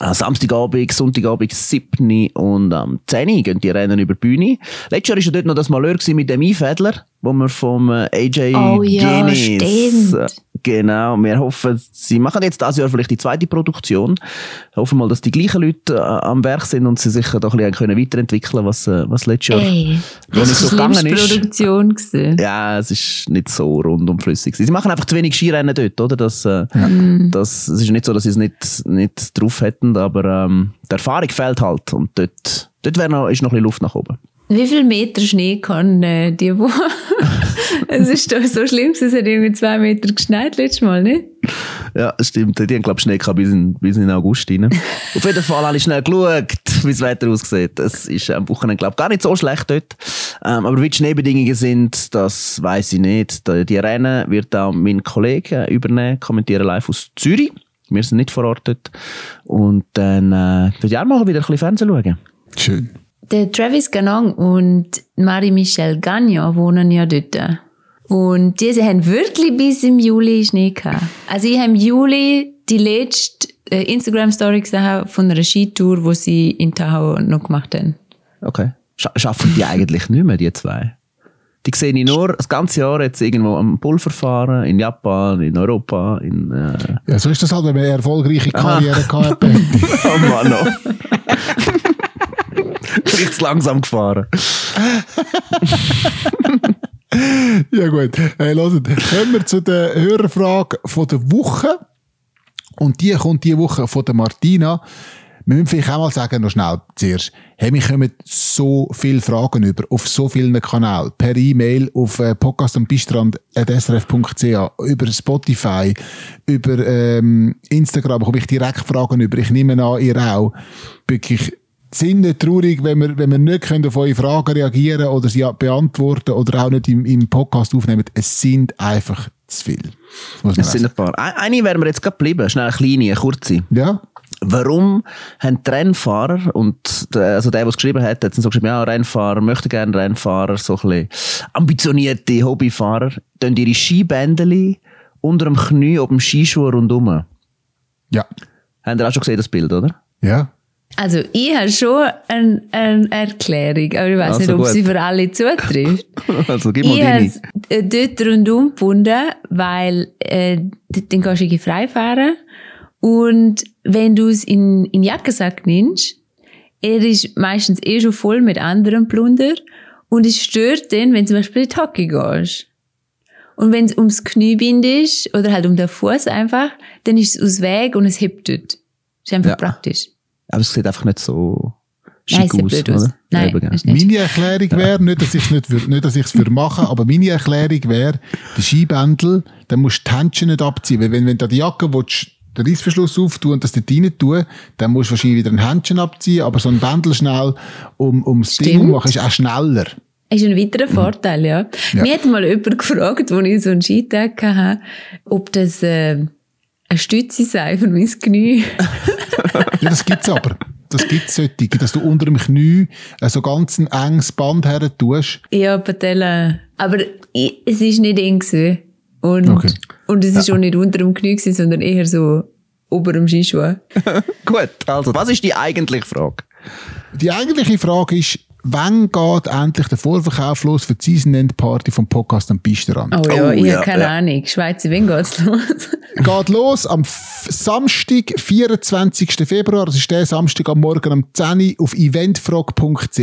Äh, Samstagabend, Sonntagabend 7 und am 10 gehen die Rennen über die Bühne. Letztes Jahr war ja dort noch das Malheur mit dem Einfädler, wo wir vom äh, AJ Oh ja, Guinness, Genau, wir hoffen, sie machen jetzt dieses Jahr vielleicht die zweite Produktion. Hoffen mal, dass die gleichen Leute äh, am Werk sind und sie sich da ein bisschen können weiterentwickeln was, äh, was letztes Jahr Ey, noch das nicht so gegangen ist. Produktion gewesen. Ja, es ist nicht so rundum flüssig. Sie machen einfach zu wenig Skirennen dort, oder? Das, äh, das, es ist nicht so, dass sie es nicht, nicht drauf hätten, aber ähm, die Erfahrung fehlt halt. Und dort, dort wär noch, ist noch ein bisschen Luft nach oben. Wie viel Meter Schnee kann äh, die Woche? [LAUGHS] es ist doch so schlimm, es hat irgendwie zwei Meter geschneit letztes Mal, nicht? Ja, das stimmt. Die haben, glaube ich, Schnee gehabt bis in, bis in August rein. [LAUGHS] Auf jeden Fall habe ich schnell geschaut, wie das Wetter aussieht. Es ist am Wochenende, glaube ich, gar nicht so schlecht dort. Ähm, aber wie die Schneebedingungen sind, das weiß ich nicht. Die, Rennen wird auch mein Kollege äh, übernehmen, kommentieren live aus Zürich. Wir sind nicht vor Ort dort. Und dann äh, würde ich auch mal wieder ein bisschen Fernsehen schauen. Schön. Der Travis Ganong und Marie-Michelle Gagnon wohnen ja dort. Und diese haben wirklich bis im Juli Schnee gehabt. Also ich habe im Juli die letzte äh, Instagram-Story gesehen von einer Skitour, die sie in Tahoe noch gemacht haben. Okay. Scha schaffen die eigentlich nicht mehr, die zwei? Die sehe ich nur das ganze Jahr jetzt irgendwo am Pulver fahren, in Japan, in Europa, in... Äh Ja, so ist das halt, wenn man eine erfolgreiche Karriere gehabt hat. [LAUGHS] Oh Mann, oh. Vielleicht zu langsam gefahren. [LAUGHS] Ja gut, hey, hört, kommen wir zu der Hörerfrage von der Woche. Und die kommt diese Woche von der Martina. Wir müssen vielleicht auch mal sagen, noch schnell zuerst, hey, wir kommen so viele Fragen über, auf so vielen Kanälen, per E-Mail, auf äh, podcast am Beistrand.srf.ch, über Spotify, über ähm, Instagram komme ich direkt Fragen über. Ich nehme an, ihr auch. Wirklich, sind nicht traurig, wenn wir, wenn wir nicht können auf eure Fragen reagieren oder sie beantworten oder auch nicht im, im Podcast aufnehmen. Es sind einfach zu viel. Es sind ein paar. Ein- Eine wären wir jetzt gerade geblieben. Schnell eine kleine, eine kurze. sagen. ja? Warum haben die Rennfahrer, und der, also der, der es geschrieben hat, hat dann so geschrieben, ja, Rennfahrer, möchte gerne Rennfahrer, so ein bisschen ambitionierte Hobbyfahrer, tun ihre Skibändeli unter dem Knie auf dem Skischuh rundum. Ja. Habt ihr auch schon gesehen, das Bild, oder? Ja. Also ich habe schon eine, eine Erklärung, aber ich weiß Also nicht, ob gut. sie für alle zutrifft. [LAUGHS] Also gib mal Ich deine. es äh, dort rundum gebunden, weil äh, dann kannst du frei fahren. Und wenn du es in, in den Jackensack nimmst, er ist meistens eh schon voll mit anderem Plunder und es stört dann, wenn du zum Beispiel in die Hockey gehst. Und wenn es ums Knie bindest oder halt um den Fuß einfach, dann ist es aus Weg und es hebt dort. ist einfach Ja. praktisch. Aber es sieht einfach nicht so Nein, schick sieht aus, blöd aus. oder? Nein, Eben, nicht. Meine Erklärung wäre, nicht, dass ich es nicht, für- nicht, dass ich es für mache, aber meine Erklärung wäre, der Skibändel, dann musst du die Händchen nicht abziehen. Weil wenn, wenn du die Jacke willst, den Reissverschluss auftun und das dort rein tun, dann musst du wahrscheinlich wieder ein Händchen abziehen, aber so ein Bändel schnell um, ums Ding Stimmt. machen ist auch schneller. ist ein weiterer Vorteil, ja. Ja. Mir hat mal jemand [LAUGHS] gefragt, als ich so einen Skitag hatte, ob das äh, eine Stütze für mein Knie. [LAUGHS] Ja, das gibt's aber. Das gibt's solche, dass du unter dem Knie so ganz ein enges Band her tust. ja, Patella. Aber ich, es ist nicht eng gewesen. Und, Okay. und es ist auch nicht unter dem Knie gewesen, sondern eher so ober dem Skischuh. [LAUGHS] Gut, also, was ist die eigentliche Frage? Die eigentliche Frage ist, wann geht endlich der Vorverkauf los für die Season End Party vom Podcast am Pisterrand? Oh ja, Oh, ich ja, habe keine ja. Ahnung. Schweizer, wann geht's [LAUGHS] los? Geht los am F Samstag, 24. Februar. Das ist der Samstag am Morgen um 10 Uhr auf eventfrog.ch.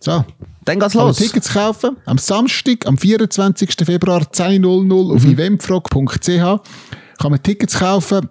So. Dann geht's Kann man los. Tickets kaufen. Am Samstag, am 24. Februar 10.00 auf eventfrog.ch kann man Tickets kaufen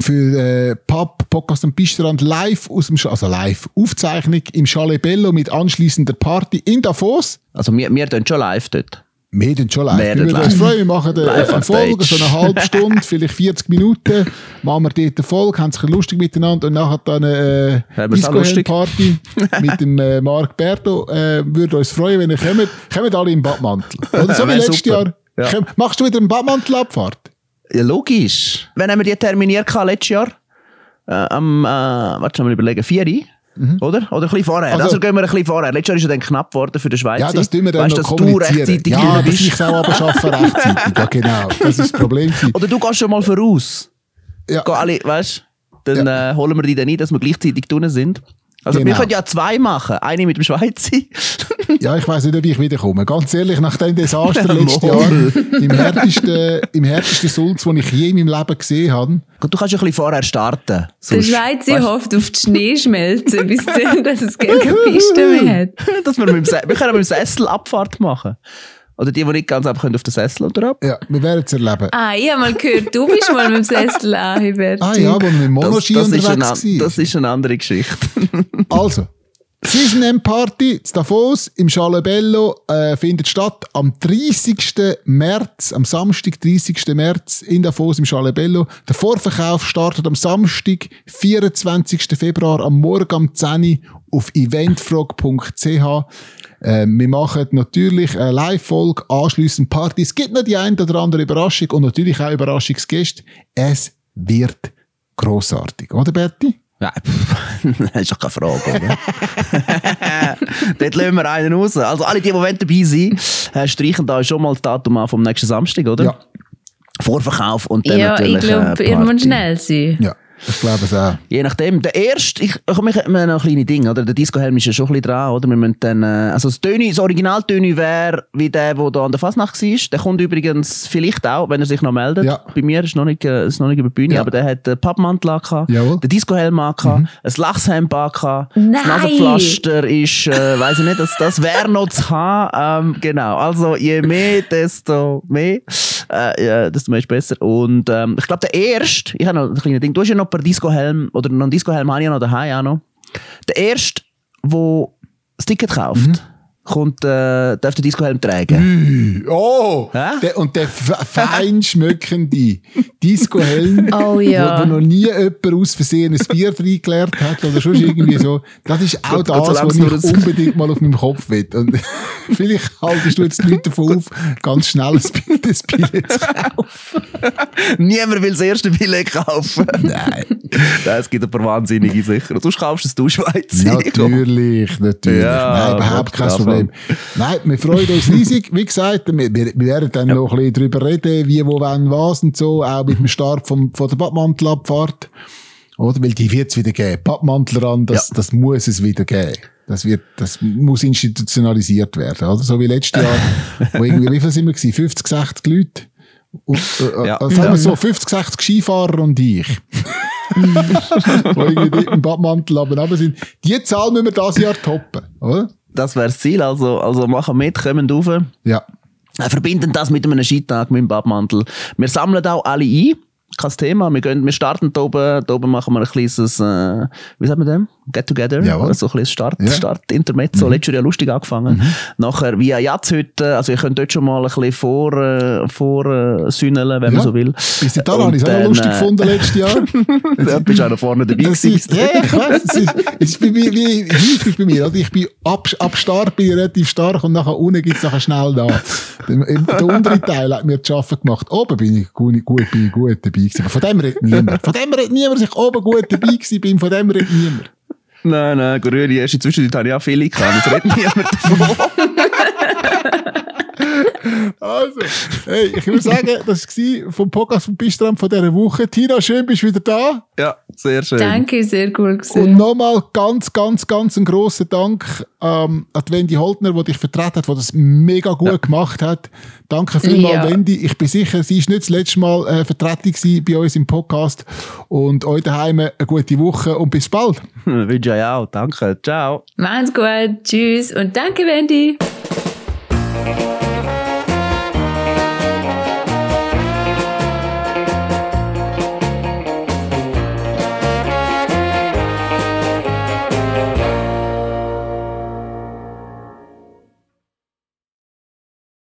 für äh, Pub, Podcast und Bistrand live aus dem, Sch- also live Aufzeichnung im Chalet Bello mit anschließender Party in Davos. Also wir, wir tun schon live dort. Wir tun schon live. Wir Wir würden uns freuen. Wir machen eine, eine Folge, so eine halbe Stunde, vielleicht 40 Minuten. Machen wir dort eine Folge, haben sich lustig miteinander und nachher dann eine äh? Disco-Party [LAUGHS] mit dem äh, Marc Berto. Äh, würde uns freuen, wenn ihr kommt. Kommt alle im Badmantel. Oder so wie letztes. Jahr. Ja. Komm, Machst du wieder eine Badmantelabfahrt? Ja, logisch. Wann haben wir die terminiert letztes Jahr? Äh, am, äh, warte, mal überlegen, 4 Oder? Oder ein bisschen vorher. Also, Also- gehen wir ein bisschen vorher. Letztes Jahr ist ja dann knapp geworden für den Schweizer. Ja, das tun wir dann weißt, noch dass du rechtzeitig ja, dass ich es auch aber schaffe rechtzeitig. Ja, genau. Das ist das Problem. Oder du gehst schon mal voraus. Ja. Gehen alle, weißt? Dann äh, holen wir die dann ein, dass wir gleichzeitig drinnen sind. Also wir Genau. können ja zwei machen. Eine mit dem Schweizer. [LAUGHS] Ja, ich weiss nicht, ob ich wiederkomme. Ganz ehrlich, nach dem Desaster [LAUGHS] letztes. Jahr, im härtesten, im härtesten Sulz, den ich je in meinem Leben gesehen habe, Gut, Du kannst ja ein bisschen vorher starten. Der Sonst- Schweizer weißt- hofft auf die Schneeschmelze, bis dann, dass es keine [LAUGHS] Piste mehr hat. dass wir, mit dem Se wir können mit dem Sessel Abfahrt machen. Oder die, die nicht ganz ab können auf den Sessel oder ab. ja, wir werden es erleben. Ah, ich habe mal gehört, du bist mal mit dem Sessel anhebert. [LAUGHS] Ah ja, wo wir mit dem Das, Monoski das, ist eine, unterwegs an- waren. das ist eine andere Geschichte. [LAUGHS] Also, Season M Party zu Davos im Chalet Bello äh, findet statt am 30. März, am Samstag, 30. März in Davos im Chalet Bello. Der Vorverkauf startet am Samstag, 24. Februar, am Morgen um 10 Uhr auf eventfrog.ch. Äh, wir machen natürlich eine Live-Folge, anschliessend Party. Es gibt noch die ein oder andere Überraschung und natürlich auch Überraschungsgäste. Es wird grossartig, oder Berti? Ja, pff, [LAUGHS] das ist doch keine Frage, oder? [LAUGHS] Dort lassen wir einen raus. Also alle, die, die dabei sein äh, streichen da schon mal das Datum an vom nächsten Samstag, oder? Ja. Vorverkauf und dann Ja, natürlich ich glaube, äh, ihr Party. müsst schnell sein. Ja, ich glaube es auch. Je nachdem. Der erste, ich, ich, wir haben noch kleine Dinge, oder? Der Disco-Helm ist ja schon ein bisschen dran, oder? Wir müssen dann, äh, also das Töni, das Original-Töni wäre wie der, der da an der Fasnacht war. Der kommt übrigens vielleicht auch, wenn er sich noch meldet. Ja. Bei mir ist noch nicht, äh, ist noch nicht über die Bühne, Ja. aber der hat den Pappmantel angehabt, Jawohl. Mhm. den Disco-Helm angehabt, ein Lachshemd angehabt, das Nein! Nasenpflaster ist, äh, weiss ich nicht, das, das wäre noch zu haben. Ähm, genau. Also, je mehr, desto mehr. Äh, ja, desto mehr ist besser. Und ähm, ich glaube, der erste, ich habe noch ein kleines Ding, du hast ja noch paar Disco-Helm, oder einen Disco-Helm habe ich noch daheim auch noch. Der erste, der das Ticket kauft, Mhm. Kommt, äh, darf den Disco-Helm tragen. Oh! Hä? Der, und der fein schmückende Disco-Helm, [LAUGHS] Oh ja. wo, wo noch nie jemand aus Versehen ein Bier reingeleert hat oder schon irgendwie so. Das ist auch Gut, Gott das, Dank was ich das- unbedingt mal auf meinem Kopf will. Und [LAUGHS] vielleicht haltest du jetzt die Leute davon auf, ganz schnell ein Bier- das Billett zu kaufen. Niemand will das erste Billett kaufen. Nein. Nein, es gibt ein paar Wahnsinnige sicher. Und sonst kaufst du es du Schweizer. Natürlich, natürlich. Ja, Nein, überhaupt kein Gott, Problem. Nein, wir freuen uns riesig. Wie gesagt, wir, wir, wir werden dann noch ein bisschen drüber reden, wie, wo, wann, was und so, auch mit dem Start vom, von der Badmantelabfahrt. Oder? Weil die wird es wieder geben. Badmantel ran, das, Ja. das muss es wieder geben. Das wird, das muss institutionalisiert werden, oder? So wie letztes Jahr, wo irgendwie, wie viel sind wir gewesen? 50, 60 Leute? Und, äh, Ja. äh, sagen wir so, 50, 60 Skifahrer und ich. [LAUGHS] wo irgendwie im Badmantel aber sind. Die Zahl müssen wir dieses Jahr toppen, oder? Das wäre das Ziel. Also, also machen mit, kommen rauf. Ja. Äh, verbinden das mit einem Skitag, mit dem Badmantel. Wir sammeln auch alle ein. Kein Thema. Wir, gehen, wir starten da oben. Da oben machen wir ein kleines, äh, wie sagt man dem? Get Together. Jawohl. So ein kleines Start, Ja. Start Intermezzo. Letztes Jahr ja lustig angefangen. Nachher via Jatzhütte. Also, ihr könnt dort schon mal ein bisschen vor, äh, vor äh, sühneln, wenn Ja. man so will. Bis dahin habe ich es auch lustig äh, gefunden letztes Jahr. [LAUGHS] Da bist du auch noch vorne dabei gewesen. ist, ja, ich weiß, es ist, es ist bei mir, wie häufig bei mir. Oder? Ich bin ab, ab Start bin ich relativ stark und nachher unten gibt es nachher schnell da. Der, der untere Teil hat mir zu arbeiten gemacht. Oben bin ich gut, gut, bin ich gut dabei gewesen. Aber von dem redet niemand. [LAUGHS] Von dem redet niemand, dass ich oben gut dabei gewesen bin. Von dem redet niemand. Nein, nein, Grüne, erst in Zwischenzeit habe ich auch viele gehabt. Jetzt redet niemand davon. [LAUGHS] Also, [LAUGHS] hey, ich würde sagen, das war vom Podcast vom Bistram von dieser Woche. Tina, schön, bist du wieder da. Ja, sehr schön. Danke, sehr cool Und gewesen. nochmal ganz, ganz, ganz einen grossen Dank ähm, an Wendy Holtner, die dich vertreten hat, die das mega gut gemacht hat. Danke vielmals, Ja. Wendy. Ich bin sicher, sie ist nicht das letzte Mal äh, Vertretung gewesen bei uns im Podcast. Und euch daheim eine gute Woche und bis bald. [LAUGHS] Wünsche ich auch. Danke. Ciao. Macht's gut, tschüss und danke, Wendy.